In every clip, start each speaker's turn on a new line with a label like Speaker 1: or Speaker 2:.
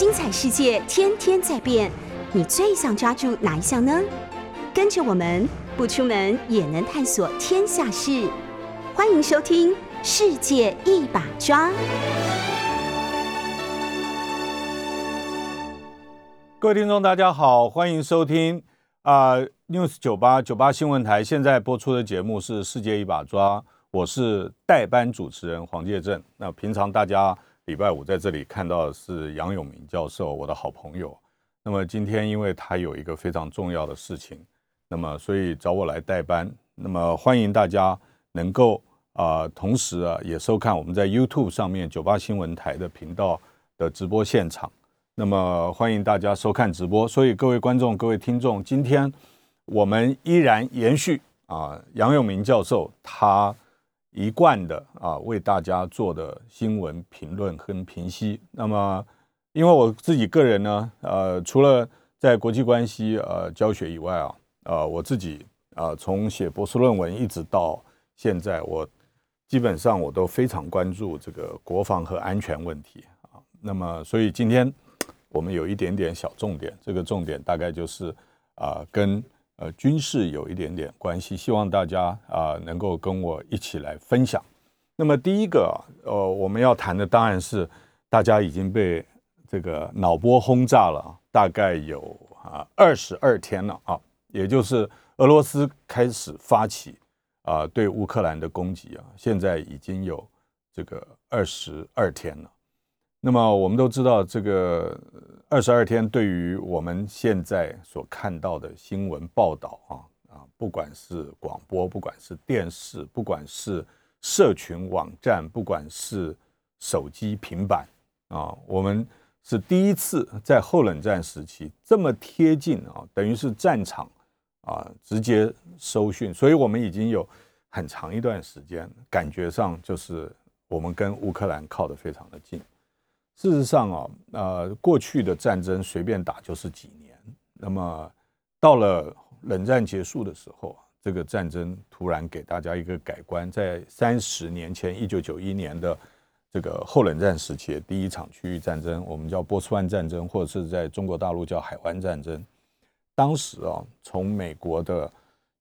Speaker 1: 精彩世界天天在变，你最想抓住哪一项呢？跟着我们不出门也能探索天下事，欢迎收听《世界一把抓》。
Speaker 2: 各位听众，大家好，欢迎收听啊、News 九八九八新闻台现在播出的节目是《世界一把抓》，我是代班主持人黄介正。那平常大家礼拜五在这里看到的是杨永明教授，我的好朋友。那么今天因为他有一个非常重要的事情，那么所以找我来代班。那么欢迎大家能够啊、同时啊也收看我们在 YouTube 上面九八新闻台的频道的直播现场。那么欢迎大家收看直播。所以各位观众、各位听众，今天我们依然延续啊杨永明教授他一贯的啊为大家做的新闻评论跟评析。那么因为我自己个人呢，呃，除了在国际关系呃教学以外啊，呃，我自己啊、从写博士论文一直到现在，我基本上我都非常关注这个国防和安全问题啊。那么，所以今天我们有一点点小重点，这个重点大概就是啊、跟呃军事有一点点关系，希望大家啊、能够跟我一起来分享。那么第一个，呃，我们要谈的当然是大家已经被这个脑波轰炸了，大概有啊二十二天了啊，也就是俄罗斯开始发起啊对乌克兰的攻击啊，现在已经有这个二十二天了。那么我们都知道，这个二十二天对于我们现在所看到的新闻报道啊啊，不管是广播，不管是电视，不管是社群网站，不管是手机、平板啊，我们是第一次在后冷战时期这么贴近啊，等于是战场啊直接收讯，所以我们已经有很长一段时间，感觉上就是我们跟乌克兰靠得非常的近。事实上啊，呃，过去的战争随便打就是几年，那么到了冷战结束的时候，这个战争突然给大家一个改观，在三十年前，一九九一年的这个后冷战时期第一场区域战争，我们叫波斯湾战争，或者是在中国大陆叫海湾战争。当时啊，从美国的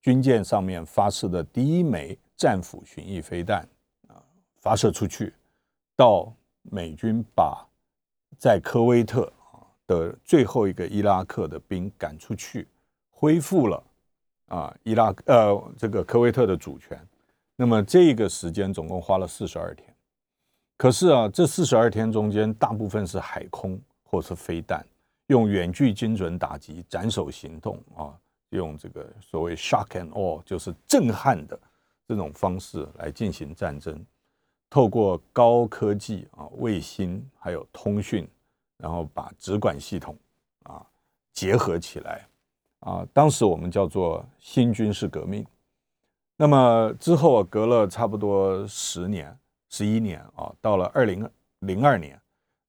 Speaker 2: 军舰上面发射的第一枚战斧巡弋飞弹啊，发射出去，到美军把在科威特啊的最后一个伊拉克的兵赶出去，恢复了啊伊拉呃这个科威特的主权。那么这个时间总共花了四十二天。可是啊，这四十二天中间，大部分是海空或是飞弹，用远距精准打击、斩首行动啊，用这个所谓 shock and awe，就是震撼的这种方式来进行战争。透过高科技啊，卫星还有通讯，然后把直管系统啊结合起来啊，当时我们叫做新军事革命。那么之后隔了差不多十年、十一年啊，到了二零零二年，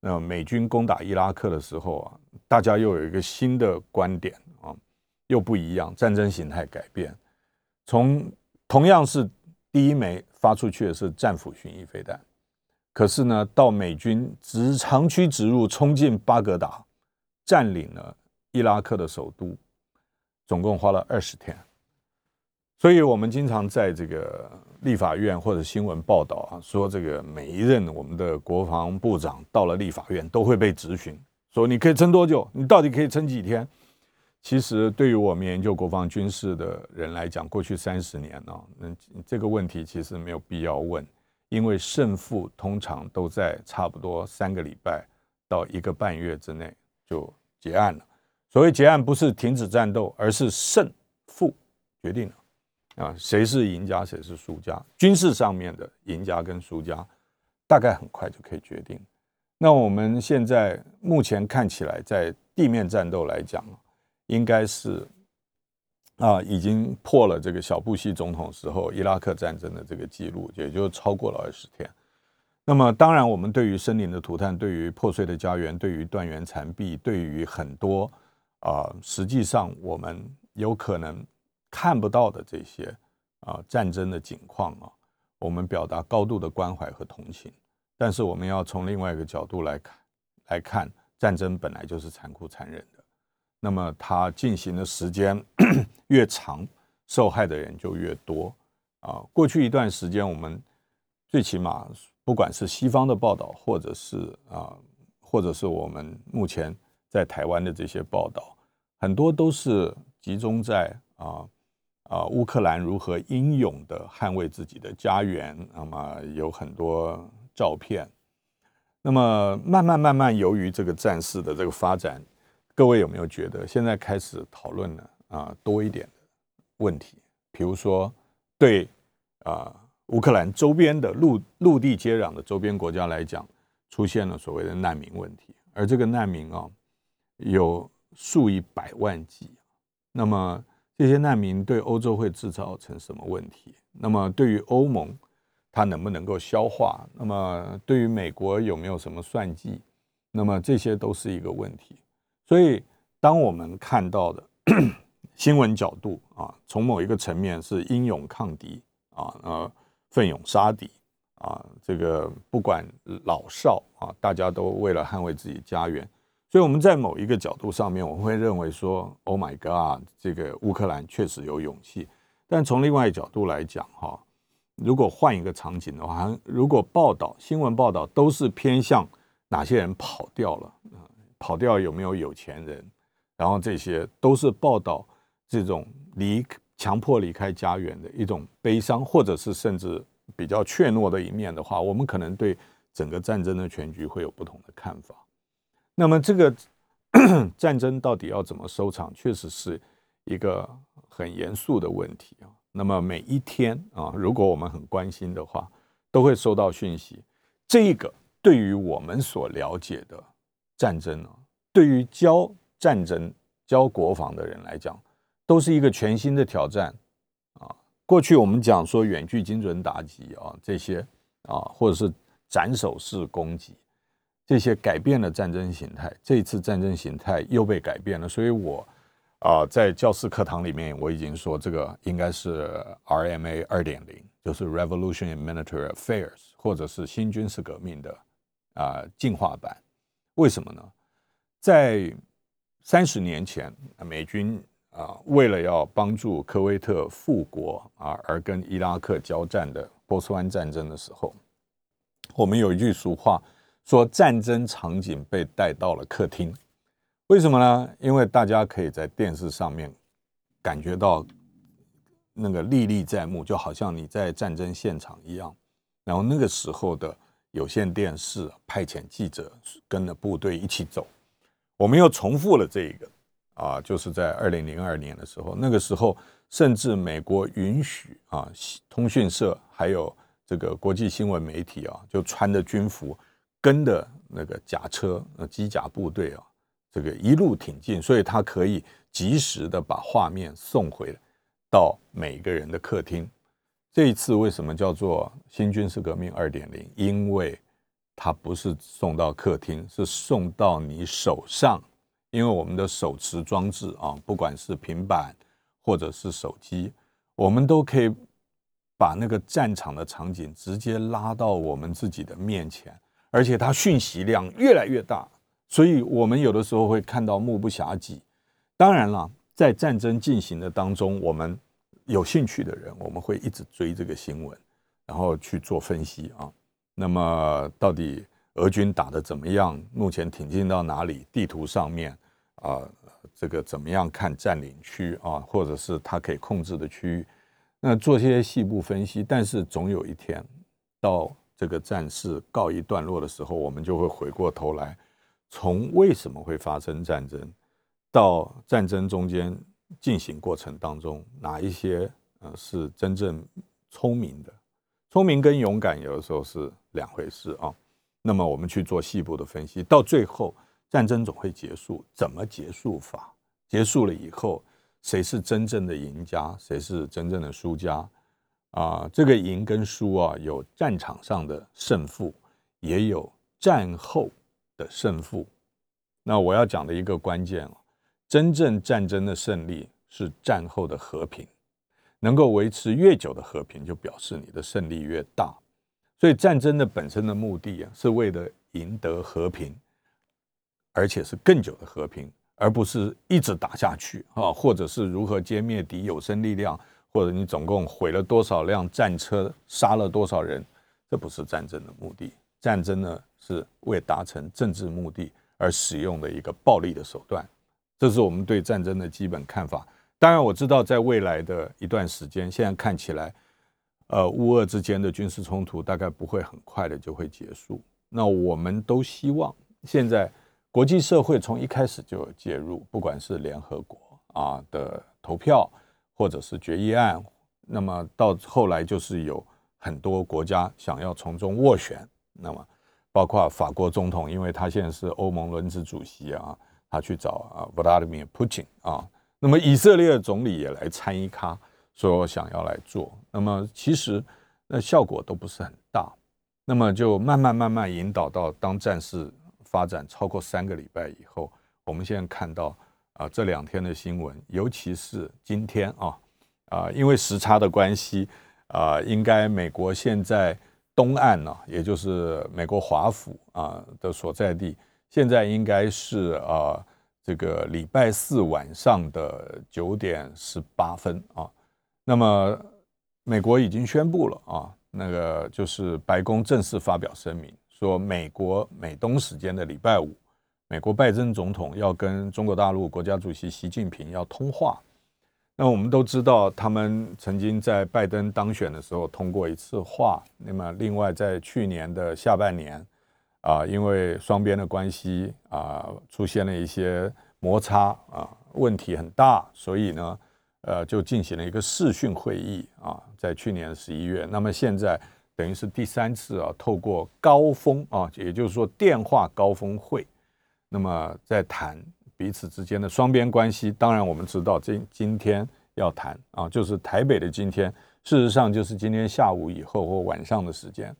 Speaker 2: 那美军攻打伊拉克的时候啊，大家又有一个新的观点啊，又不一样，战争形态改变，从同样是第一枚发出去的是战斧巡弋飞弹，可是呢，到美军直长驱直入，冲进巴格达，占领了伊拉克的首都，总共花了二十天。所以我们经常在这个立法院或者新闻报道啊，说这个每一任我们的国防部长到了立法院都会被质询，说你可以撑多久？你到底可以撑几天？其实对于我们研究国防军事的人来讲，过去三十年啊，嗯，这个问题其实没有必要问，因为胜负通常都在差不多三个礼拜到一个半月之内就结案了。所谓结案，不是停止战斗，而是胜负决定了。啊，谁是赢家，谁是输家？军事上面的赢家跟输家，大概很快就可以决定。那我们现在目前看起来，在地面战斗来讲，应该是啊，已经破了这个小布希总统时候伊拉克战争的这个记录，也就超过了二十天。那么，当然，我们对于森林的涂炭，对于破碎的家园，对于断垣残壁，对于很多啊，实际上我们有可能看不到的这些啊战争的景况啊，我们表达高度的关怀和同情。但是，我们要从另外一个角度来看，来看战争本来就是残酷残忍的，那么它进行的时间 越长，受害的人就越多啊。过去一段时间，我们最起码不管是西方的报道，或者是啊，或者是我们目前在台湾的这些报道，很多都是集中在啊啊乌克兰如何英勇的捍卫自己的家园，那么有很多照片。那么慢慢慢慢，由于这个战事的这个发展，各位有没有觉得现在开始讨论了啊多一点的问题？比如说，对啊乌克兰周边的陆陆地接壤的周边国家来讲，出现了所谓的难民问题，而这个难民啊有数以百万计。那么这些难民对欧洲会制造成什么问题？那么对于欧盟？它能不能够消化？那么对于美国有没有什么算计？那么这些都是一个问题。所以，当我们看到的 新闻角度啊，从某一个层面是英勇抗敌啊，呃，奋勇杀敌啊，这个不管老少啊，大家都为了捍卫自己家园。所以我们在某一个角度上面，我会认为说，Oh my God，这个乌克兰确实有勇气。但从另外一角度来讲，哈。如果换一个场景的话，如果报道新闻报道都是偏向哪些人跑掉了，跑掉有没有有钱人，然后这些都是报道这种离强迫离开家园的一种悲伤，或者是甚至比较怯懦的一面的话，我们可能对整个战争的全局会有不同的看法。那么这个战争到底要怎么收场，确实是一个很严肃的问题啊。那么每一天啊，如果我们很关心的话，都会收到讯息。这个对于我们所了解的战争啊，对于教战争、教国防的人来讲，都是一个全新的挑战啊。过去我们讲说远距精准打击啊，这些啊，或者是斩首式攻击，这些改变了战争形态。这一次战争形态又被改变了，所以我。啊，在教室课堂里面，我已经说这个应该是 RMA 二点零，就是 Revolution in Military Affairs，或者是新军事革命的啊进化版。为什么呢？在三十年前，美军啊为了要帮助科威特复国啊，而跟伊拉克交战的波斯湾战争的时候，我们有一句俗话说，战争场景被带到了客厅。为什么呢？因为大家可以在电视上面感觉到那个历历在目，就好像你在战争现场一样。然后那个时候的有线电视派遣记者跟着部队一起走。我们又重复了这一个啊，就是在二零零二年的时候，那个时候甚至美国允许啊，通讯社还有这个国际新闻媒体啊，就穿着军服跟的那个甲车、那机甲部队啊。这个一路挺进，所以他可以及时的把画面送回到每个人的客厅。这一次为什么叫做新军事革命二点零？因为它不是送到客厅，是送到你手上。因为我们的手持装置啊，不管是平板或者是手机，我们都可以把那个战场的场景直接拉到我们自己的面前，而且它讯息量越来越大。所以，我们有的时候会看到目不暇接。当然了，在战争进行的当中，我们有兴趣的人，我们会一直追这个新闻，然后去做分析啊。那么，到底俄军打的怎么样？目前挺进到哪里？地图上面啊，这个怎么样看占领区啊，或者是他可以控制的区域？那做些细部分析。但是，总有一天，到这个战事告一段落的时候，我们就会回过头来。从为什么会发生战争，到战争中间进行过程当中，哪一些呃是真正聪明的？聪明跟勇敢有的时候是两回事啊。那么我们去做细部的分析，到最后战争总会结束，怎么结束法？结束了以后，谁是真正的赢家？谁是真正的输家？啊，这个赢跟输啊，有战场上的胜负，也有战后。的胜负，那我要讲的一个关键啊，真正战争的胜利是战后的和平，能够维持越久的和平，就表示你的胜利越大。所以战争的本身的目的啊，是为了赢得和平，而且是更久的和平，而不是一直打下去啊，或者是如何歼灭敌有生力量，或者你总共毁了多少辆战车，杀了多少人，这不是战争的目的。战争呢，是为达成政治目的而使用的一个暴力的手段，这是我们对战争的基本看法。当然，我知道在未来的一段时间，现在看起来，呃，乌俄之间的军事冲突大概不会很快的就会结束。那我们都希望现在国际社会从一开始就介入，不管是联合国啊的投票，或者是决议案，那么到后来就是有很多国家想要从中斡旋。那么，包括法国总统，因为他现在是欧盟轮值主席啊，他去找啊，Vladimir Putin 啊。那么以色列总理也来参一咖，说想要来做。那么其实那效果都不是很大。那么就慢慢慢慢引导到，当战事发展超过三个礼拜以后，我们现在看到啊，这两天的新闻，尤其是今天啊啊，因为时差的关系啊，应该美国现在。东岸呢，也就是美国华府啊的所在地，现在应该是啊这个礼拜四晚上的九点十八分啊。那么美国已经宣布了啊，那个就是白宫正式发表声明，说美国美东时间的礼拜五，美国拜登总统要跟中国大陆国家主席习近平要通话。那我们都知道，他们曾经在拜登当选的时候通过一次话。那么，另外在去年的下半年，啊，因为双边的关系啊出现了一些摩擦啊，问题很大，所以呢，呃，就进行了一个视讯会议啊，在去年十一月。那么现在等于是第三次啊，透过高峰啊，也就是说电话高峰会，那么在谈。彼此之间的双边关系，当然我们知道，今今天要谈啊，就是台北的今天，事实上就是今天下午以后或晚上的时间。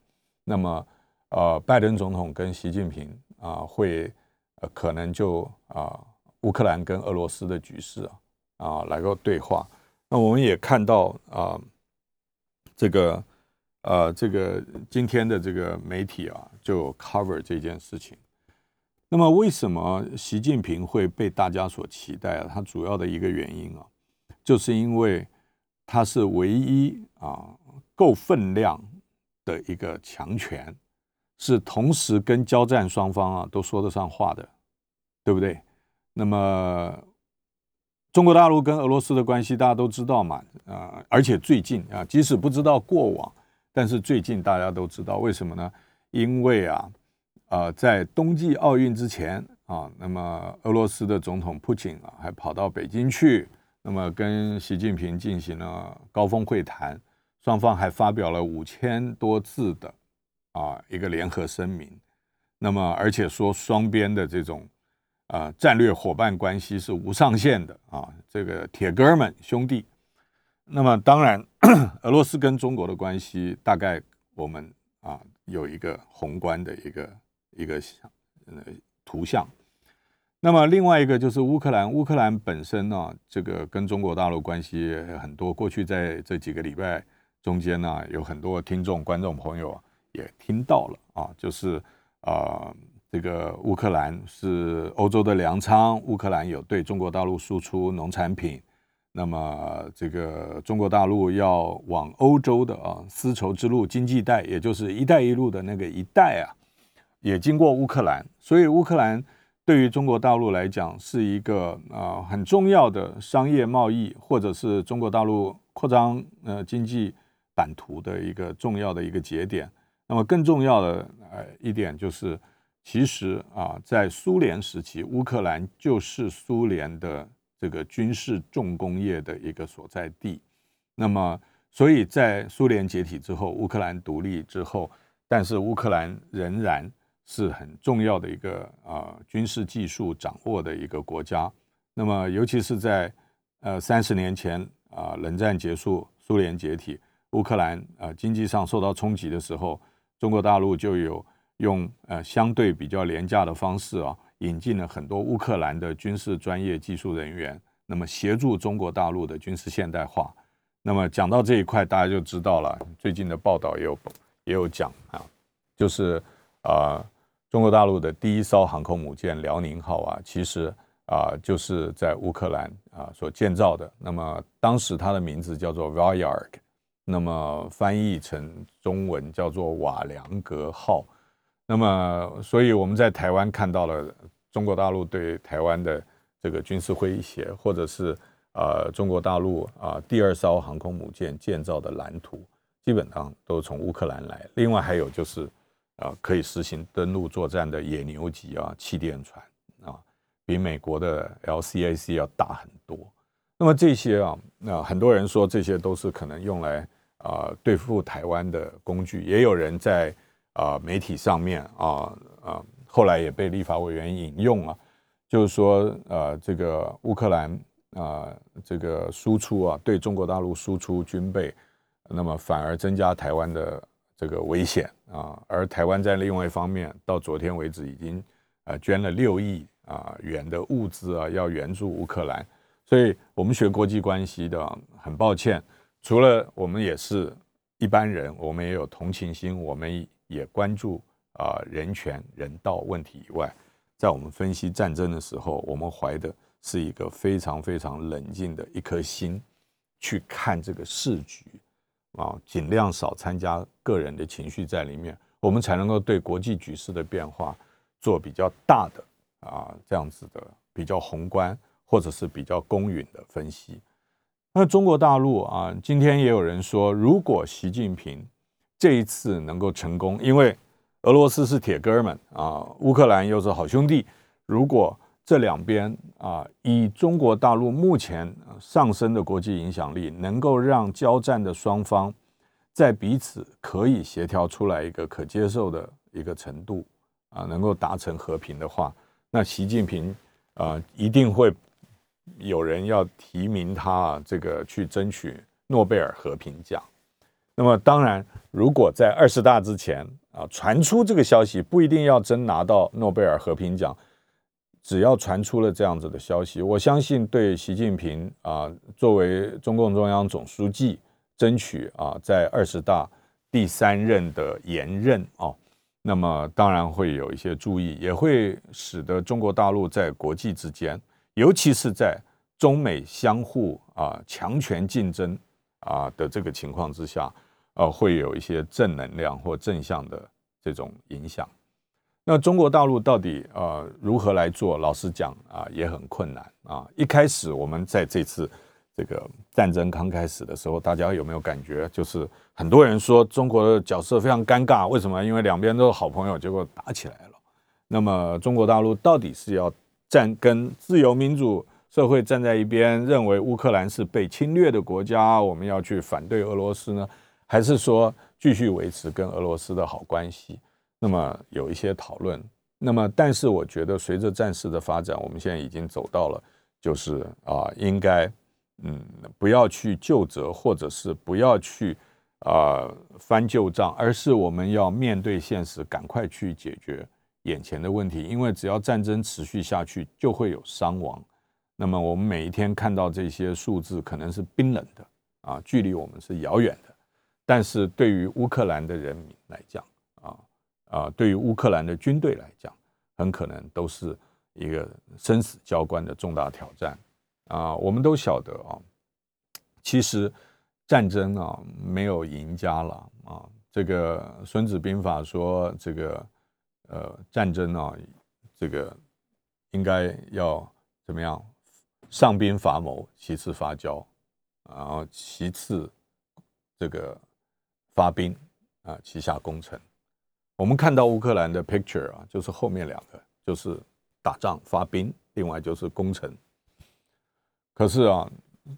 Speaker 2: 那么，呃，拜登总统跟习近平啊，会呃可能就啊，乌克兰跟俄罗斯的局势啊啊来个对话。那我们也看到啊，这个呃这个今天的这个媒体啊，就 cover 这件事情。那么，为什么习近平会被大家所期待啊？他主要的一个原因啊，就是因为他是唯一啊够分量的一个强权，是同时跟交战双方啊都说得上话的，对不对？那么，中国大陆跟俄罗斯的关系大家都知道嘛，啊，而且最近啊，即使不知道过往，但是最近大家都知道，为什么呢？因为啊。啊，在冬季奥运之前啊，那么俄罗斯的总统普京啊，还跑到北京去，那么跟习近平进行了高峰会谈，双方还发表了五千多字的啊一个联合声明，那么而且说双边的这种啊战略伙伴关系是无上限的啊，这个铁哥们兄弟。那么当然，俄罗斯跟中国的关系大概我们啊有一个宏观的一个。一个呃图像，那么另外一个就是乌克兰，乌克兰本身呢，这个跟中国大陆关系很多。过去在这几个礼拜中间呢，有很多听众、观众朋友啊也听到了啊，就是啊，这个乌克兰是欧洲的粮仓，乌克兰有对中国大陆输出农产品，那么这个中国大陆要往欧洲的啊丝绸之路经济带，也就是“一带一路”的那个一带啊。也经过乌克兰，所以乌克兰对于中国大陆来讲是一个啊很重要的商业贸易，或者是中国大陆扩张呃经济版图的一个重要的一个节点。那么更重要的呃一点就是，其实啊在苏联时期，乌克兰就是苏联的这个军事重工业的一个所在地。那么所以在苏联解体之后，乌克兰独立之后，但是乌克兰仍然。是很重要的一个啊军事技术掌握的一个国家。那么，尤其是在呃三十年前啊冷战结束、苏联解体，乌克兰啊经济上受到冲击的时候，中国大陆就有用呃相对比较廉价的方式啊引进了很多乌克兰的军事专业技术人员，那么协助中国大陆的军事现代化。那么讲到这一块，大家就知道了。最近的报道也有也有讲啊，就是啊。中国大陆的第一艘航空母舰辽宁号啊，其实啊就是在乌克兰啊所建造的。那么当时它的名字叫做 Valyark，那么翻译成中文叫做瓦良格号。那么，所以我们在台湾看到了中国大陆对台湾的这个军事威胁，或者是呃中国大陆啊第二艘航空母舰建造的蓝图，基本上都从乌克兰来。另外还有就是。啊，可以实行登陆作战的野牛级啊气垫船啊，比美国的 LCAC 要大很多。那么这些啊，那很多人说这些都是可能用来啊对付台湾的工具，也有人在啊媒体上面啊啊，后来也被立法委员引用了，就是说呃这个乌克兰啊这个输出啊对中国大陆输出军备，那么反而增加台湾的。这个危险啊，而台湾在另外一方面，到昨天为止已经呃捐了六亿啊元的物资啊，要援助乌克兰。所以，我们学国际关系的，很抱歉，除了我们也是一般人，我们也有同情心，我们也关注啊人权人道问题以外，在我们分析战争的时候，我们怀的是一个非常非常冷静的一颗心去看这个市局。啊，尽量少参加个人的情绪在里面，我们才能够对国际局势的变化做比较大的啊这样子的比较宏观或者是比较公允的分析。那中国大陆啊，今天也有人说，如果习近平这一次能够成功，因为俄罗斯是铁哥们啊，乌克兰又是好兄弟，如果这两边啊，以中国大陆目前上升的国际影响力，能够让交战的双方在彼此可以协调出来一个可接受的一个程度啊，能够达成和平的话，那习近平啊一定会有人要提名他啊，这个去争取诺贝尔和平奖。那么当然，如果在二十大之前啊传出这个消息，不一定要真拿到诺贝尔和平奖。只要传出了这样子的消息，我相信对习近平啊，作为中共中央总书记，争取啊在二十大第三任的延任啊，那么当然会有一些注意，也会使得中国大陆在国际之间，尤其是在中美相互啊强权竞争啊的这个情况之下，呃，会有一些正能量或正向的这种影响。那中国大陆到底呃如何来做？老实讲啊，也很困难啊。一开始我们在这次这个战争刚开始的时候，大家有没有感觉？就是很多人说中国的角色非常尴尬，为什么？因为两边都是好朋友，结果打起来了。那么中国大陆到底是要站跟自由民主社会站在一边，认为乌克兰是被侵略的国家，我们要去反对俄罗斯呢？还是说继续维持跟俄罗斯的好关系？那么有一些讨论，那么但是我觉得随着战事的发展，我们现在已经走到了，就是啊，应该嗯不要去就责，或者是不要去啊翻旧账，而是我们要面对现实，赶快去解决眼前的问题。因为只要战争持续下去，就会有伤亡。那么我们每一天看到这些数字，可能是冰冷的啊，距离我们是遥远的，但是对于乌克兰的人民来讲。啊啊，对于乌克兰的军队来讲，很可能都是一个生死交关的重大挑战啊。我们都晓得啊，其实战争啊没有赢家了啊。这个《孙子兵法》说，这个呃战争啊，这个应该要怎么样？上兵伐谋，其次伐交，然后其次这个发兵啊，其下攻城。我们看到乌克兰的 picture 啊，就是后面两个，就是打仗发兵，另外就是攻城。可是啊，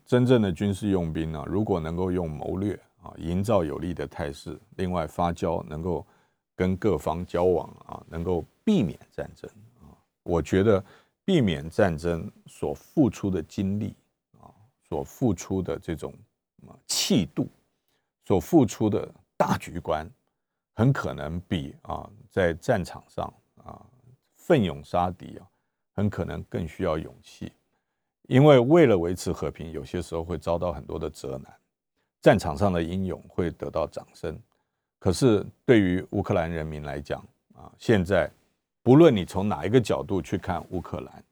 Speaker 2: 真正的军事用兵呢，如果能够用谋略啊，营造有利的态势，另外发交，能够跟各方交往啊，能够避免战争啊，我觉得避免战争所付出的精力啊，所付出的这种气度，所付出的大局观。很可能比啊在战场上啊奋勇杀敌啊，很可能更需要勇气，因为为了维持和平，有些时候会遭到很多的责难。战场上的英勇会得到掌声，可是对于乌克兰人民来讲啊，现在不论你从哪一个角度去看乌克兰，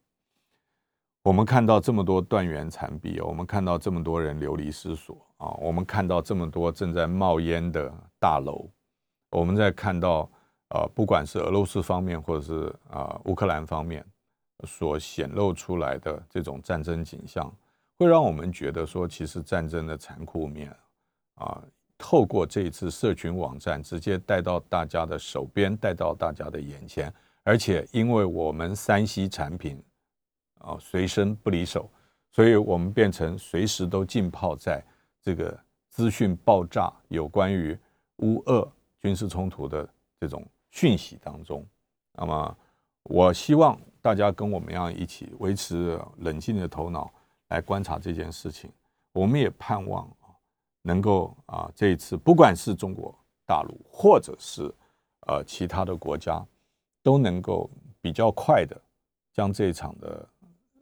Speaker 2: 我们看到这么多断垣残壁，我们看到这么多人流离失所啊，我们看到这么多正在冒烟的大楼，我们在看到呃，不管是俄罗斯方面或者是啊乌克兰方面所显露出来的这种战争景象，会让我们觉得说，其实战争的残酷面啊。透过这一次社群网站，直接带到大家的手边，带到大家的眼前，而且因为我们三 C 产品啊随身不离手，所以我们变成随时都浸泡在这个资讯爆炸、有关于乌俄军事冲突的这种讯息当中。那么，我希望大家跟我们一样，一起维持冷静的头脑来观察这件事情。我们也盼望。能够啊，这一次不管是中国大陆或者是呃其他的国家，都能够比较快的将这一场的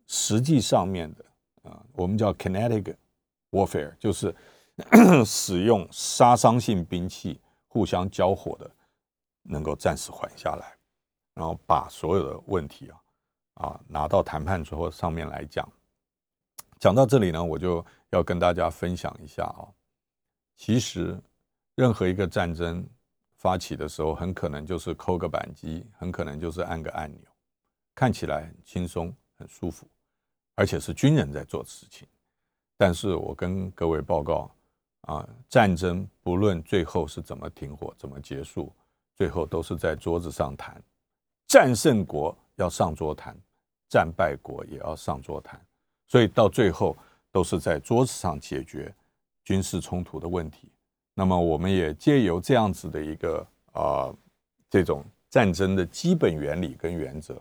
Speaker 2: 实际上面的啊，我们叫 kinetic warfare，就是 使用杀伤性兵器互相交火的，能够暂时缓下来，然后把所有的问题啊啊拿到谈判桌上面来讲。讲到这里呢，我就要跟大家分享一下啊。其实，任何一个战争发起的时候，很可能就是扣个扳机，很可能就是按个按钮，看起来很轻松、很舒服，而且是军人在做事情。但是我跟各位报告啊，战争不论最后是怎么停火、怎么结束，最后都是在桌子上谈。战胜国要上桌谈，战败国也要上桌谈，所以到最后都是在桌子上解决。军事冲突的问题，那么我们也借由这样子的一个啊，这种战争的基本原理跟原则，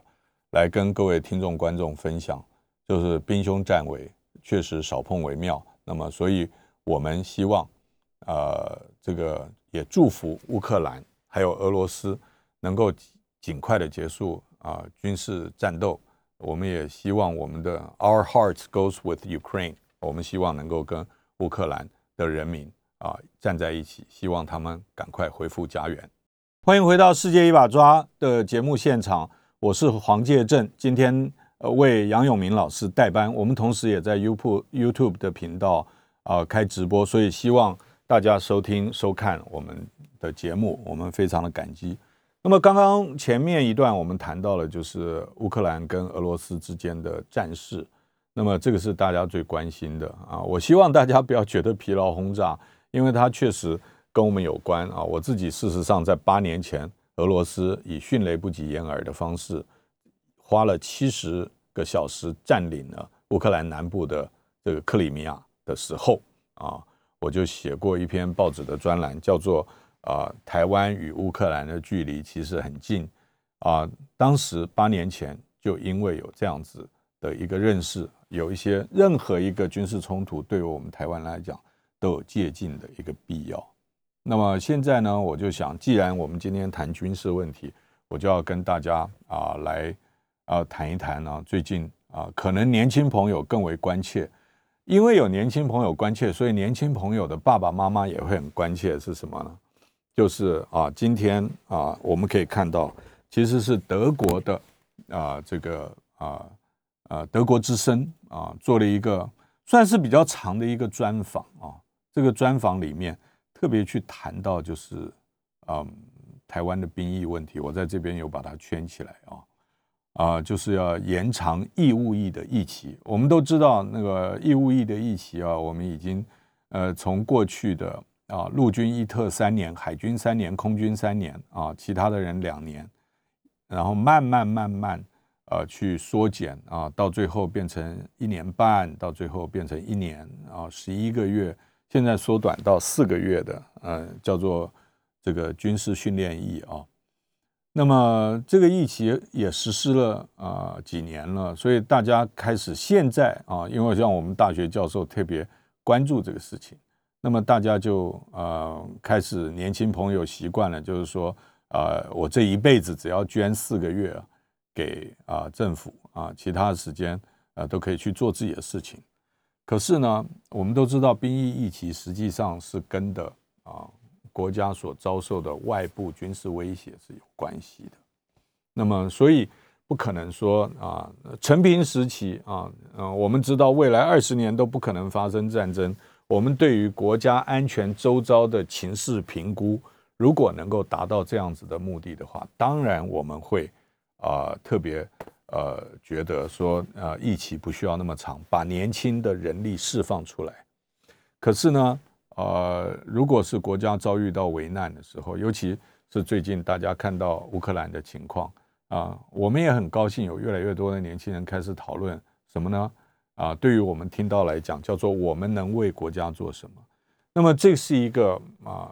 Speaker 2: 来跟各位听众观众分享，就是兵凶战危，确实少碰为妙。那么，所以我们希望，呃，这个也祝福乌克兰还有俄罗斯能够尽快的结束啊军事战斗。我们也希望我们的 Our hearts goes with Ukraine，我们希望能够跟乌克兰。的人民啊，站在一起，希望他们赶快恢复家园。欢迎回到《世界一把抓》的节目现场，我是黄介正，今天呃为杨永明老师代班。我们同时也在 YouTube YouTube 的频道啊开直播，所以希望大家收听收看我们的节目，我们非常的感激。那么刚刚前面一段我们谈到了，就是乌克兰跟俄罗斯之间的战事。那么这个是大家最关心的啊！我希望大家不要觉得疲劳轰炸，因为它确实跟我们有关啊。我自己事实上在八年前，俄罗斯以迅雷不及掩耳的方式，花了七十个小时占领了乌克兰南部的这个克里米亚的时候啊，我就写过一篇报纸的专栏，叫做“啊，台湾与乌克兰的距离其实很近”。啊，当时八年前就因为有这样子的一个认识。有一些任何一个军事冲突，对于我们台湾来讲都有借鉴的一个必要。那么现在呢，我就想，既然我们今天谈军事问题，我就要跟大家啊来啊谈一谈呢。最近啊，可能年轻朋友更为关切，因为有年轻朋友关切，所以年轻朋友的爸爸妈妈也会很关切。是什么呢？就是啊，今天啊，我们可以看到，其实是德国的啊这个啊。呃，德国之声啊，做了一个算是比较长的一个专访啊。这个专访里面特别去谈到，就是嗯，台湾的兵役问题。我在这边有把它圈起来啊啊，就是要延长义务役的役期。我们都知道，那个义务役的役期啊，我们已经呃从过去的啊陆军一特三年，海军三年，空军三年啊，其他的人两年，然后慢慢慢慢。呃，去缩减啊，到最后变成一年半，到最后变成一年啊，十一个月，现在缩短到四个月的，呃，叫做这个军事训练役啊。那么这个役期也实施了啊几年了，所以大家开始现在啊，因为像我们大学教授特别关注这个事情，那么大家就呃开始年轻朋友习惯了，就是说，呃，我这一辈子只要捐四个月。给啊政府啊，其他的时间啊都可以去做自己的事情。可是呢，我们都知道兵役役期实际上是跟的啊国家所遭受的外部军事威胁是有关系的。那么所以不可能说啊，陈平时期啊，嗯，我们知道未来二十年都不可能发生战争。我们对于国家安全周遭的情势评估，如果能够达到这样子的目的的话，当然我们会啊特别呃觉得说呃疫情不需要那么长，把年轻的人力释放出来。可是呢，呃，如果是国家遭遇到危难的时候，尤其是最近大家看到乌克兰的情况啊，我们也很高兴有越来越多的年轻人开始讨论什么呢？啊，对于我们听到来讲，叫做我们能为国家做什么？那么这是一个啊，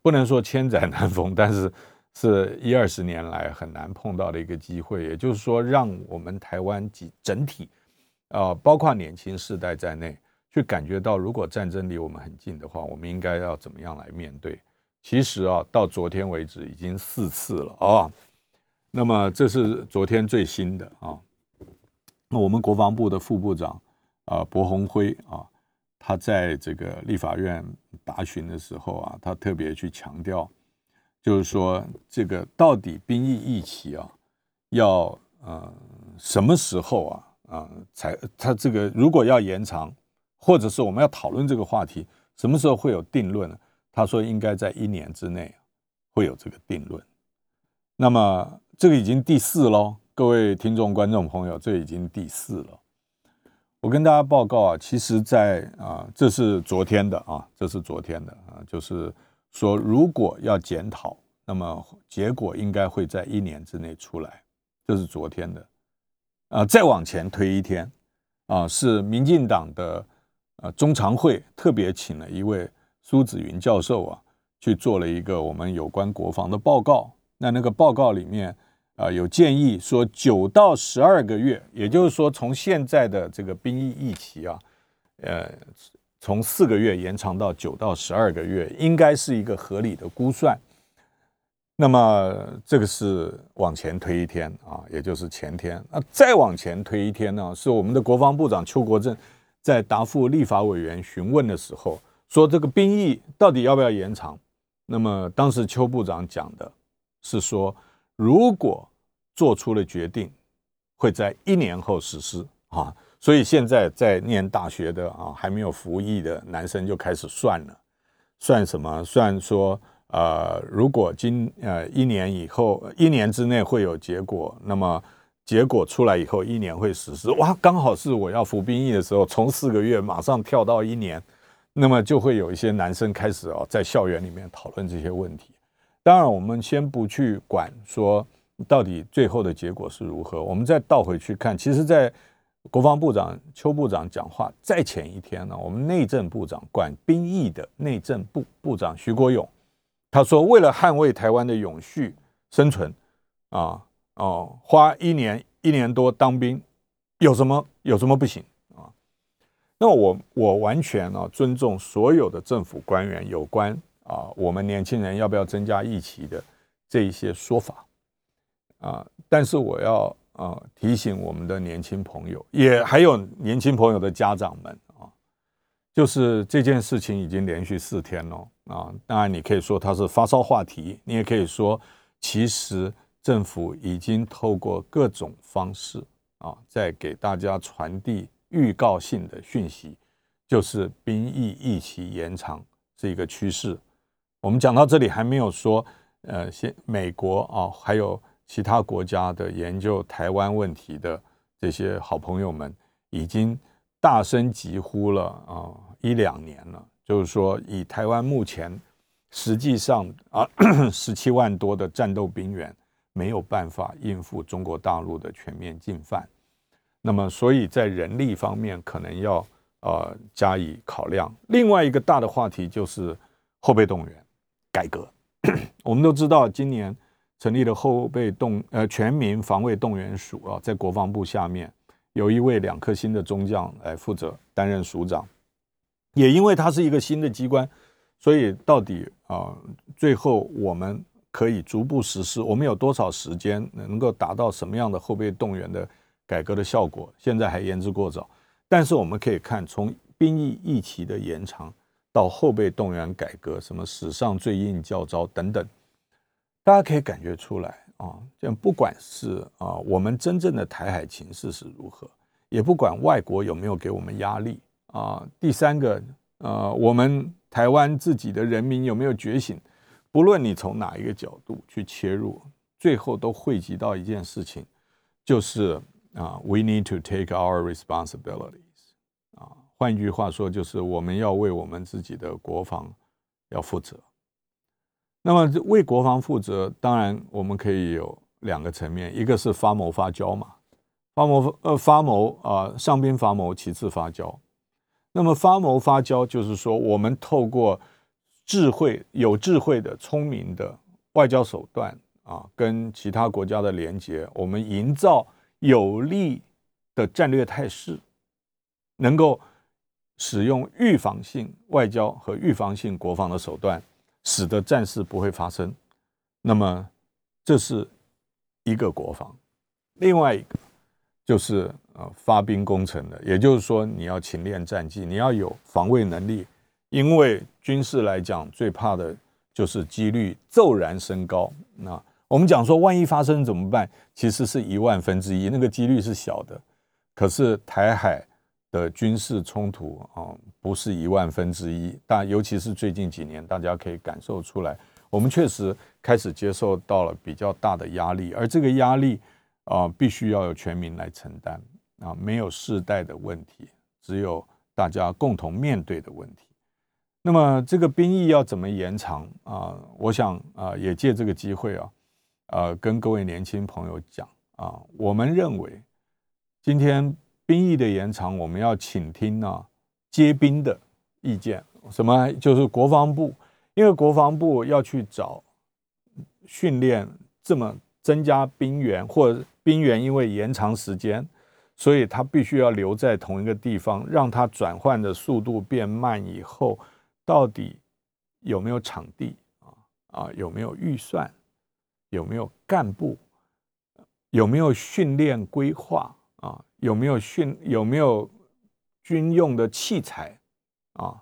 Speaker 2: 不能说千载难逢，但是是一二十年来很难碰到的一个机会。也就是说，让我们台湾几整体啊，包括年轻世代在内，去感觉到，如果战争离我们很近的话，我们应该要怎么样来面对？其实啊，到昨天为止已经四次了啊。那么这是昨天最新的啊。那我们国防部的副部长啊，柏鸿辉啊，他在这个立法院答询的时候啊，他特别去强调，就是说这个到底兵役役期啊，要呃什么时候啊啊才他这个如果要延长，或者是我们要讨论这个话题，什么时候会有定论呢？他说应该在一年之内会有这个定论。那么这个已经第四喽。各位听众、观众朋友，这已经第四了。我跟大家报告啊，其实，在啊，这是昨天的啊，这是昨天的啊，就是说，如果要检讨，那么结果应该会在一年之内出来。这是昨天的啊，再往前推一天啊，是民进党的呃中常会特别请了一位苏子云教授啊，去做了一个我们有关国防的报告。那那个报告里面。啊，有建议说九到十二个月，也就是说从现在的这个兵役役期啊，呃，从四个月延长到九到十二个月，应该是一个合理的估算。那么这个是往前推一天啊，也就是前天。那再往前推一天呢，是我们的国防部长邱国正在答复立法委员询问的时候说，这个兵役到底要不要延长？那么当时邱部长讲的是说。如果做出了决定，会在一年后实施啊，所以现在在念大学的啊，还没有服役的男生就开始算了，算什么？算说呃，如果今呃一年以后，一年之内会有结果，那么结果出来以后，一年会实施，哇，刚好是我要服兵役的时候，从四个月马上跳到一年，那么就会有一些男生开始哦，在校园里面讨论这些问题。当然，我们先不去管说到底最后的结果是如何，我们再倒回去看。其实，在国防部长邱部长讲话再前一天呢，我们内政部长管兵役的内政部部长徐国勇，他说：“为了捍卫台湾的永续生存，啊哦，花一年一年多当兵，有什么有什么不行啊？”那我我完全呢尊重所有的政府官员有关。啊，我们年轻人要不要增加役期的这一些说法啊？但是我要啊提醒我们的年轻朋友，也还有年轻朋友的家长们啊，就是这件事情已经连续四天了啊。当然，你可以说它是发烧话题，你也可以说，其实政府已经透过各种方式啊，在给大家传递预告性的讯息，就是兵役一期延长是一个趋势。我们讲到这里还没有说，呃，现美国啊，还有其他国家的研究台湾问题的这些好朋友们，已经大声疾呼了啊，一两年了。就是说，以台湾目前实际上啊，十七万多的战斗兵员没有办法应付中国大陆的全面进犯，那么所以在人力方面可能要呃加以考量。另外一个大的话题就是后备动员。改革，我们都知道，今年成立了后备动呃全民防卫动员署啊，在国防部下面有一位两颗星的中将来负责担任署长。也因为它是一个新的机关，所以到底啊，最后我们可以逐步实施，我们有多少时间能够达到什么样的后备动员的改革的效果，现在还言之过早。但是我们可以看，从兵役役期的延长。到后备动员改革，什么史上最硬教招等等，大家可以感觉出来啊，这样不管是啊我们真正的台海情势是如何，也不管外国有没有给我们压力啊，第三个呃我们台湾自己的人民有没有觉醒，不论你从哪一个角度去切入，最后都汇集到一件事情，就是啊，we need to take our responsibilities。啊，换句话说，就是我们要为我们自己的国防要负责。那么为国防负责，当然我们可以有两个层面，一个是发谋发交嘛，发谋呃发谋啊，上兵发谋，其次发交。那么发谋发交就是说，我们透过智慧、有智慧的、聪明的外交手段啊，跟其他国家的连接，我们营造有利的战略态势，能够使用预防性外交和预防性国防的手段。使得战事不会发生，那么这是一个国防，另外一个就是呃发兵攻城的，也就是说你要勤练战绩，你要有防卫能力，因为军事来讲最怕的就是几率骤然升高。那我们讲说万一发生怎么办？其实是一万分之一，那个几率是小的，可是台海。的军事冲突啊，不是一万分之一，但尤其是最近几年，大家可以感受出来，我们确实开始接受到了比较大的压力，而这个压力啊，必须要有全民来承担啊，没有世代的问题，只有大家共同面对的问题。那么这个兵役要怎么延长啊？我想啊，也借这个机会啊，呃，跟各位年轻朋友讲啊，我们认为今天。兵役的延长，我们要倾听呢接兵的意见。什么？就是国防部，因为国防部要去找训练这么增加兵员，或兵员因为延长时间，所以他必须要留在同一个地方，让他转换的速度变慢。以后到底有没有场地啊？啊，有没有预算？有没有干部？有没有训练规划？有没有训有没有军用的器材啊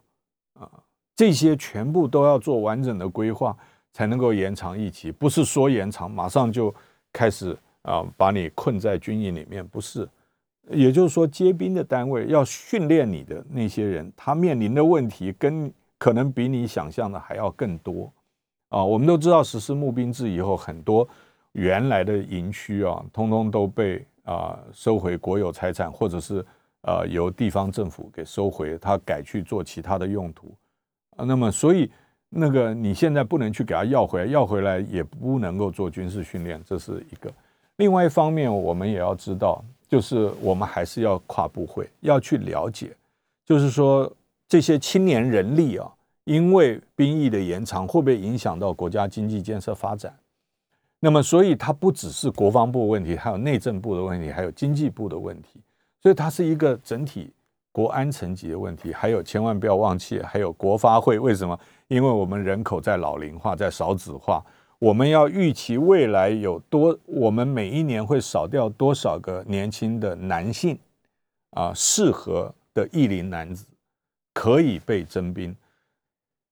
Speaker 2: 啊这些全部都要做完整的规划，才能够延长一期。不是说延长马上就开始啊把你困在军营里面，不是。也就是说，接兵的单位要训练你的那些人，他面临的问题跟可能比你想象的还要更多啊。我们都知道实施募兵制以后，很多原来的营区啊，通通都被。啊，收回国有财产，或者是呃由地方政府给收回，他改去做其他的用途啊。那么，所以那个你现在不能去给他要回来，要回来也不能够做军事训练，这是一个。另外一方面，我们也要知道，就是我们还是要跨部会，要去了解，就是说这些青年人力啊，因为兵役的延长，会不会影响到国家经济建设发展？那么，所以它不只是国防部问题，还有内政部的问题，还有经济部的问题，所以它是一个整体国安层级的问题。还有，千万不要忘记，还有国发会。为什么？因为我们人口在老龄化，在少子化，我们要预期未来有多，我们每一年会少掉多少个年轻的男性啊，适合的艺龄男子可以被征兵。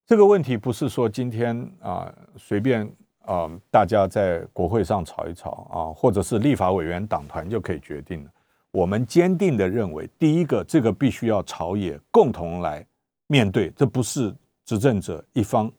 Speaker 2: 这个问题不是说今天啊随便。啊，大家在国会上吵一吵啊，或者是立法委员党团就可以决定了。我们坚定的认为，第一个，这个必须要朝野共同来面对，这不是执政者一方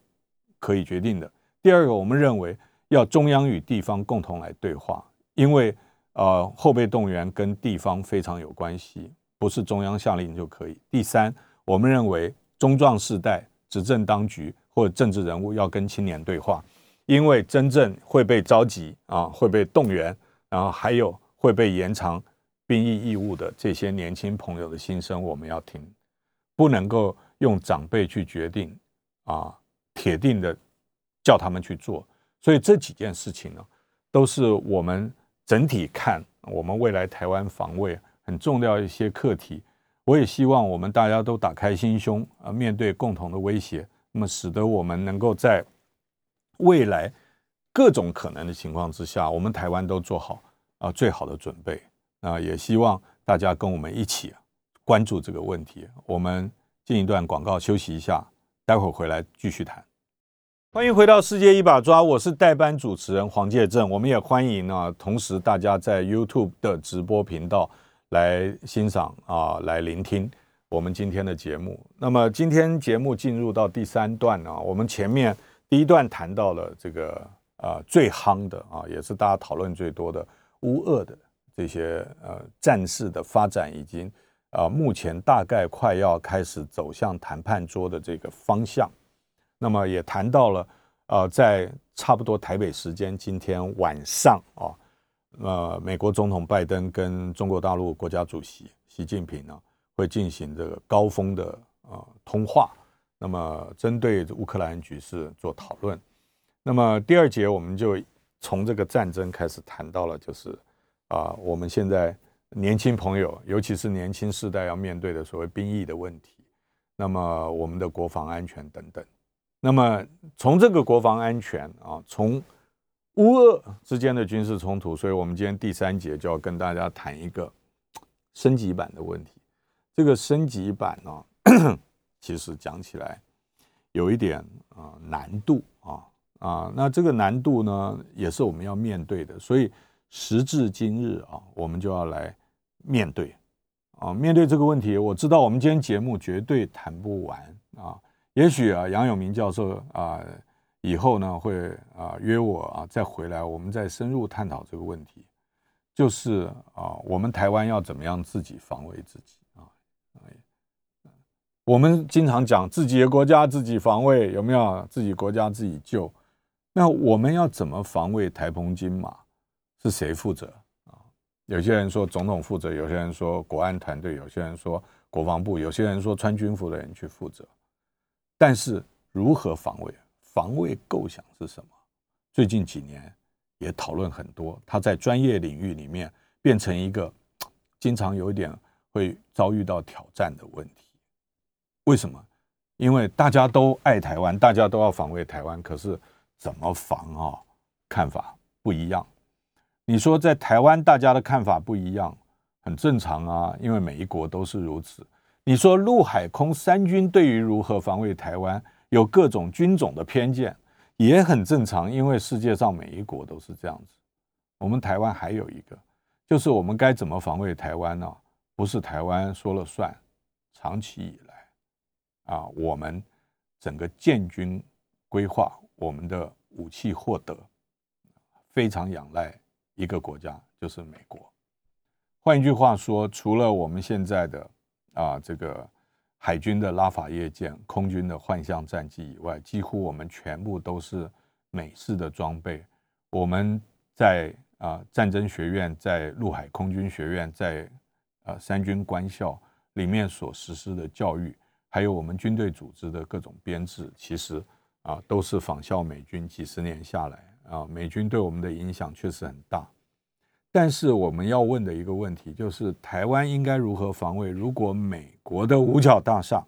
Speaker 2: 可以决定的。第二个，我们认为要中央与地方共同来对话，因为呃后备动员跟地方非常有关系，不是中央下令就可以。第三，我们认为中壮世代、执政当局或者政治人物要跟青年对话。因为真正会被召集啊，会被动员，然后还有会被延长兵役义务的这些年轻朋友的心声，我们要听，不能够用长辈去决定啊，铁定的叫他们去做。所以这几件事情呢，都是我们整体看我们未来台湾防卫很重要一些课题。我也希望我们大家都打开心胸啊，面对共同的威胁，那么使得我们能够在。未来各种可能的情况之下，我们台湾都做好啊最好的准备啊，也希望大家跟我们一起关注这个问题。我们进一段广告休息一下，待会儿回来继续谈。欢迎回到世界一把抓，我是代班主持人黄介正。我们也欢迎呢，同时大家在 YouTube 的直播频道来欣赏啊，来聆听我们今天的节目。那么今天节目进入到第三段啊，我们前面第一段谈到了这个啊最夯的啊，也是大家讨论最多的乌俄的这些呃战事的发展，已经啊目前大概快要开始走向谈判桌的这个方向。那么也谈到了，呃，在差不多台北时间今天晚上啊，呃，美国总统拜登跟中国大陆国家主席习近平呢会进行这个高峰的呃通话，那么针对乌克兰局势做讨论。那么第二节我们就从这个战争开始谈到了，就是啊，我们现在年轻朋友，尤其是年轻世代要面对的所谓兵役的问题，那么我们的国防安全等等。那么从这个国防安全啊，从乌俄之间的军事冲突，所以我们今天第三节就要跟大家谈一个升级版的问题。这个升级版呢，其实讲起来有一点啊难度啊啊，那这个难度呢，也是我们要面对的。所以时至今日啊，我们就要来面对啊，面对这个问题。我知道我们今天节目绝对谈不完啊。也许啊，杨永明教授啊，以后呢会啊约我啊再回来，我们再深入探讨这个问题。就是啊，我们台湾要怎么样自己防卫自己？我们经常讲自己的国家自己防卫，有没有自己国家自己救？那我们要怎么防卫台澎金马？是谁负责啊？有些人说总统负责，有些人说国安团队，有些人说国防部，有些人说穿军服的人去负责。但是如何防卫？防卫构想是什么？最近几年也讨论很多，它在专业领域里面变成一个经常有一点会遭遇到挑战的问题。为什么？因为大家都爱台湾，大家都要防卫台湾，可是怎么防啊？看法不一样。你说在台湾大家的看法不一样，很正常啊，因为每一国都是如此。你说陆海空三军对于如何防卫台湾有各种军种的偏见，也很正常，因为世界上每一国都是这样子。我们台湾还有一个，就是我们该怎么防卫台湾呢？不是台湾说了算，长期以来，啊，我们整个建军规划，我们的武器获得非常仰赖一个国家，就是美国。换一句话说，除了我们现在的。啊，这个海军的拉法叶舰、空军的幻象战机以外，几乎我们全部都是美式的装备。我们在啊战争学院、在陆海空军学院、在呃三军官校里面所实施的教育，还有我们军队组织的各种编制，其实啊都是仿效美军。几十年下来啊，美军对我们的影响确实很大。但是我们要问的一个问题就是：台湾应该如何防卫？如果美国的五角大厦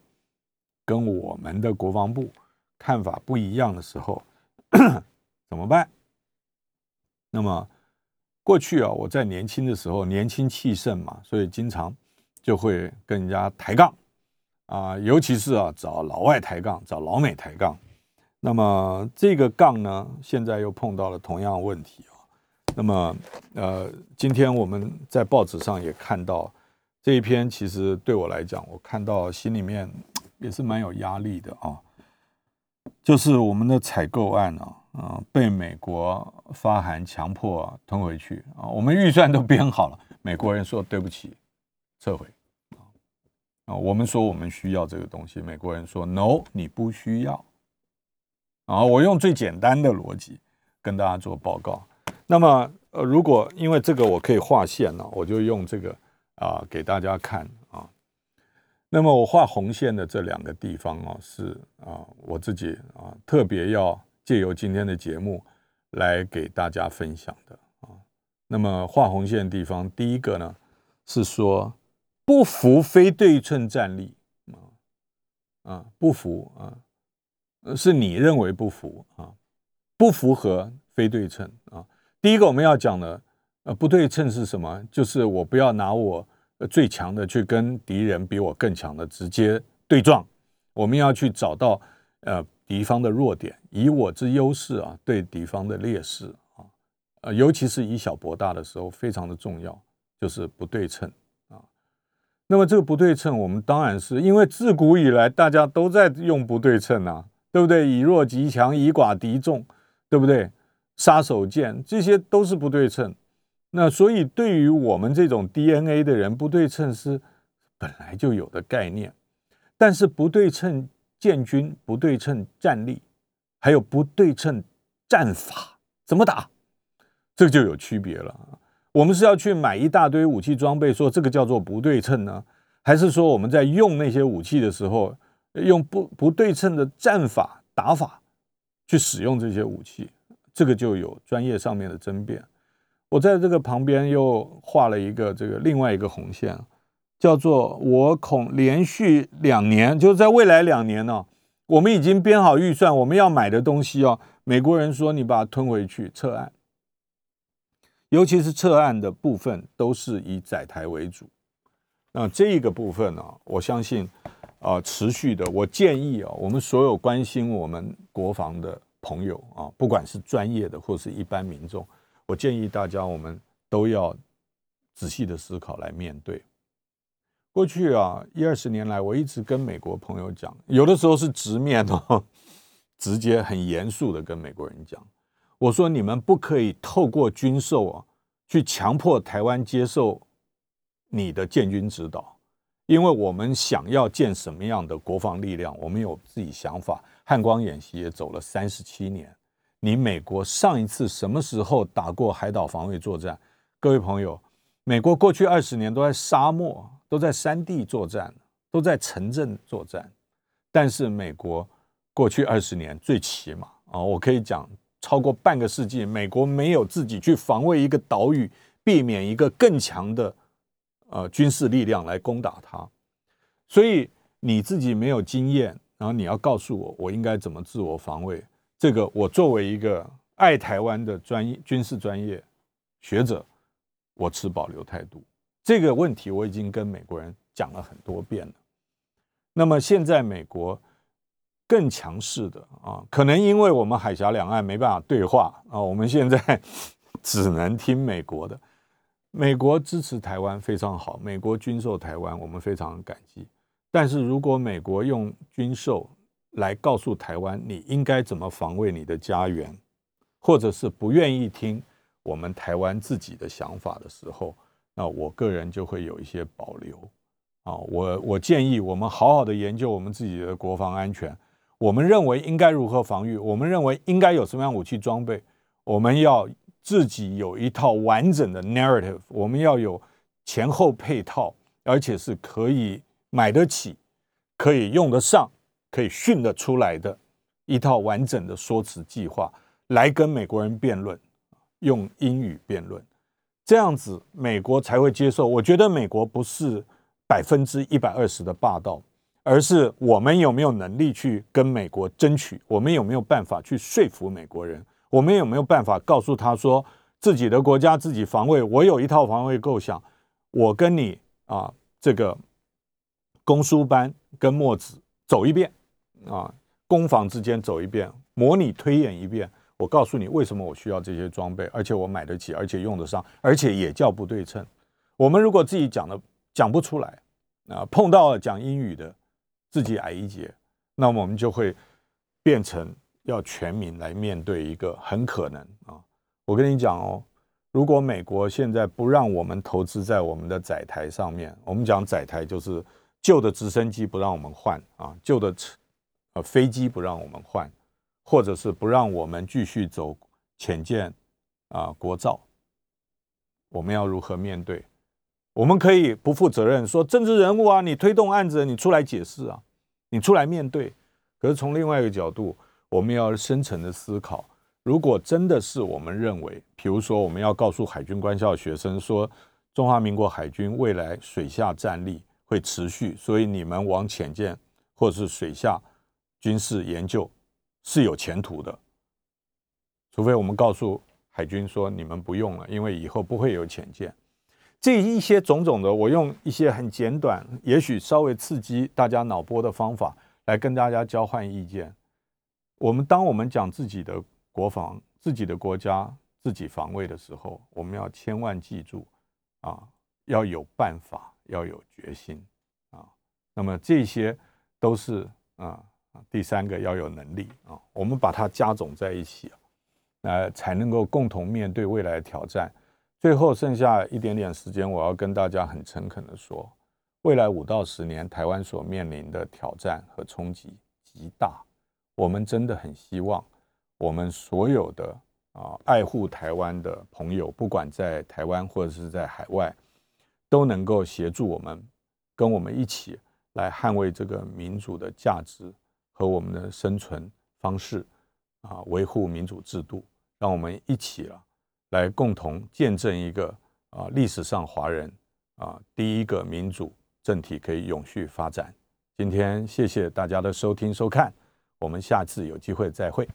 Speaker 2: 跟我们的国防部看法不一样的时候，怎么办？那么过去啊，我在年轻的时候，年轻气盛嘛，所以经常就会跟人家抬杠啊，尤其是啊找老外抬杠，找老美抬杠。那么这个杠呢，现在又碰到了同样问题啊。那么，呃，今天我们在报纸上也看到这一篇，其实对我来讲，我看到心里面也是蛮有压力的啊。就是我们的采购案啊，啊，被美国发函强迫吞回去啊。我们预算都编好了，美国人说对不起，撤回我们说我们需要这个东西，美国人说 no，你不需要。啊，我用最简单的逻辑跟大家做报告。那么，呃，如果因为这个我可以画线了，我就用这个啊给大家看啊。那么我画红线的这两个地方啊，是啊我自己啊特别要借由今天的节目来给大家分享的啊。那么画红线的地方，第一个呢是说不服非对称战力啊啊不服啊，是你认为不服啊，不符合非对称啊。第一个我们要讲的，呃，不对称是什么？就是我不要拿我最强的去跟敌人比我更强的直接对撞。我们要去找到呃敌方的弱点，以我之优势啊，对敌方的劣势啊，呃，尤其是以小博大的时候，非常的重要，就是不对称。那么这个不对称，我们当然是因为自古以来大家都在用不对称啊，对不对？以弱击强，以寡敌众，对不对？杀手锏，这些都是不对称。那所以对于我们这种 DNA 的人，不对称是本来就有的概念。但是不对称建军、不对称战力，还有不对称战法，怎么打？这就有区别了。我们是要去买一大堆武器装备，说这个叫做不对称呢，还是说我们在用那些武器的时候，用不不对称的战法打法去使用这些武器？这个就有专业上面的争辩。我在这个旁边又画了一个这个另外一个红线。叫做我恐连续两年，就是在未来两年呢，我们已经编好预算，我们要买的东西哦。美国人说你把它吞回去撤案，尤其是撤案的部分都是以载台为主。那这一个部分呢，我相信啊，持续的，我建议啊，我们所有关心我们国防的朋友啊，不管是专业的或是一般民众，我建议大家我们都要仔细的思考来面对。过去啊，一二十年来，我一直跟美国朋友讲，有的时候是直面哦，直接很严肃的跟美国人讲，我说你们不可以透过军售啊，去强迫台湾接受你的建军指导，因为我们想要建什么样的国防力量，我们有自己想法。汉光演习也走了三十七年，你美国上一次什么时候打过海岛防卫作战？各位朋友，美国过去二十年都在沙漠。都在山地作战，都在城镇作战，但是美国过去二十年最起码啊，我可以讲超过半个世纪，美国没有自己去防卫一个岛屿，避免一个更强的呃军事力量来攻打它。所以你自己没有经验，然后你要告诉我我应该怎么自我防卫，这个我作为一个爱台湾的专业军事专业学者，我持保留态度。这个问题我已经跟美国人讲了很多遍了。那么现在美国更强势的啊，可能因为我们海峡两岸没办法对话啊，我们现在 只能听美国的。美国支持台湾非常好，美国军售台湾，我们非常感激。但是如果美国用军售来告诉台湾你应该怎么防卫你的家园，或者是不愿意听我们台湾自己的想法的时候，那我个人就会有一些保留啊，我我建议我们好好的研究我们自己的国防安全，我们认为应该如何防御，我们认为应该有什么样武器装备，我们要自己有一套完整的 narrative，我们要有前后配套，而且是可以买得起、可以用得上、可以训得出来的一套完整的说辞计划来跟美国人辩论，用英语辩论。这样子，美国才会接受。我觉得美国不是百分之一百二十的霸道，而是我们有没有能力去跟美国争取？我们有没有办法去说服美国人？我们有没有办法告诉他说，自己的国家自己防卫？我有一套防卫构想，我跟你啊，这个公输班跟墨子走一遍啊，攻防之间走一遍，模拟推演一遍。我告诉你为什么我需要这些装备，而且我买得起，而且用得上，而且也叫不对称。我们如果自己讲的讲不出来，啊，碰到了讲英语的自己矮一截，那么我们就会变成要全民来面对一个很可能啊。我跟你讲哦，如果美国现在不让我们投资在我们的载台上面，我们讲载台就是旧的直升机不让我们换啊，旧的呃飞机不让我们换。或者是不让我们继续走浅舰啊国造，我们要如何面对？我们可以不负责任说政治人物啊，你推动案子，你出来解释啊，你出来面对。可是从另外一个角度，我们要深层的思考：如果真的是我们认为，比如说我们要告诉海军官校学生说，中华民国海军未来水下战力会持续，所以你们往浅见或是水下军事研究。是有前途的，除非我们告诉海军说你们不用了，因为以后不会有潜舰。这一些种种的，我用一些很简短，也许稍微刺激大家脑波的方法来跟大家交换意见。我们当我们讲自己的国防、自己的国家、自己防卫的时候，我们要千万记住啊，要有办法，要有决心啊。那么这些都是啊，第三个要有能力啊。我们把它加总在一起啊，呃，才能够共同面对未来的挑战。最后剩下一点点时间，我要跟大家很诚恳的说，未来五到十年，台湾所面临的挑战和冲击极大。我们真的很希望，我们所有的啊爱护台湾的朋友，不管在台湾或者是在海外，都能够协助我们，跟我们一起来捍卫这个民主的价值和我们的生存方式啊，维护民主制度，让我们一起了。来共同见证一个啊历史上华人啊第一个民主政体可以永续发展。今天谢谢大家的收听收看，我们下次有机会再会。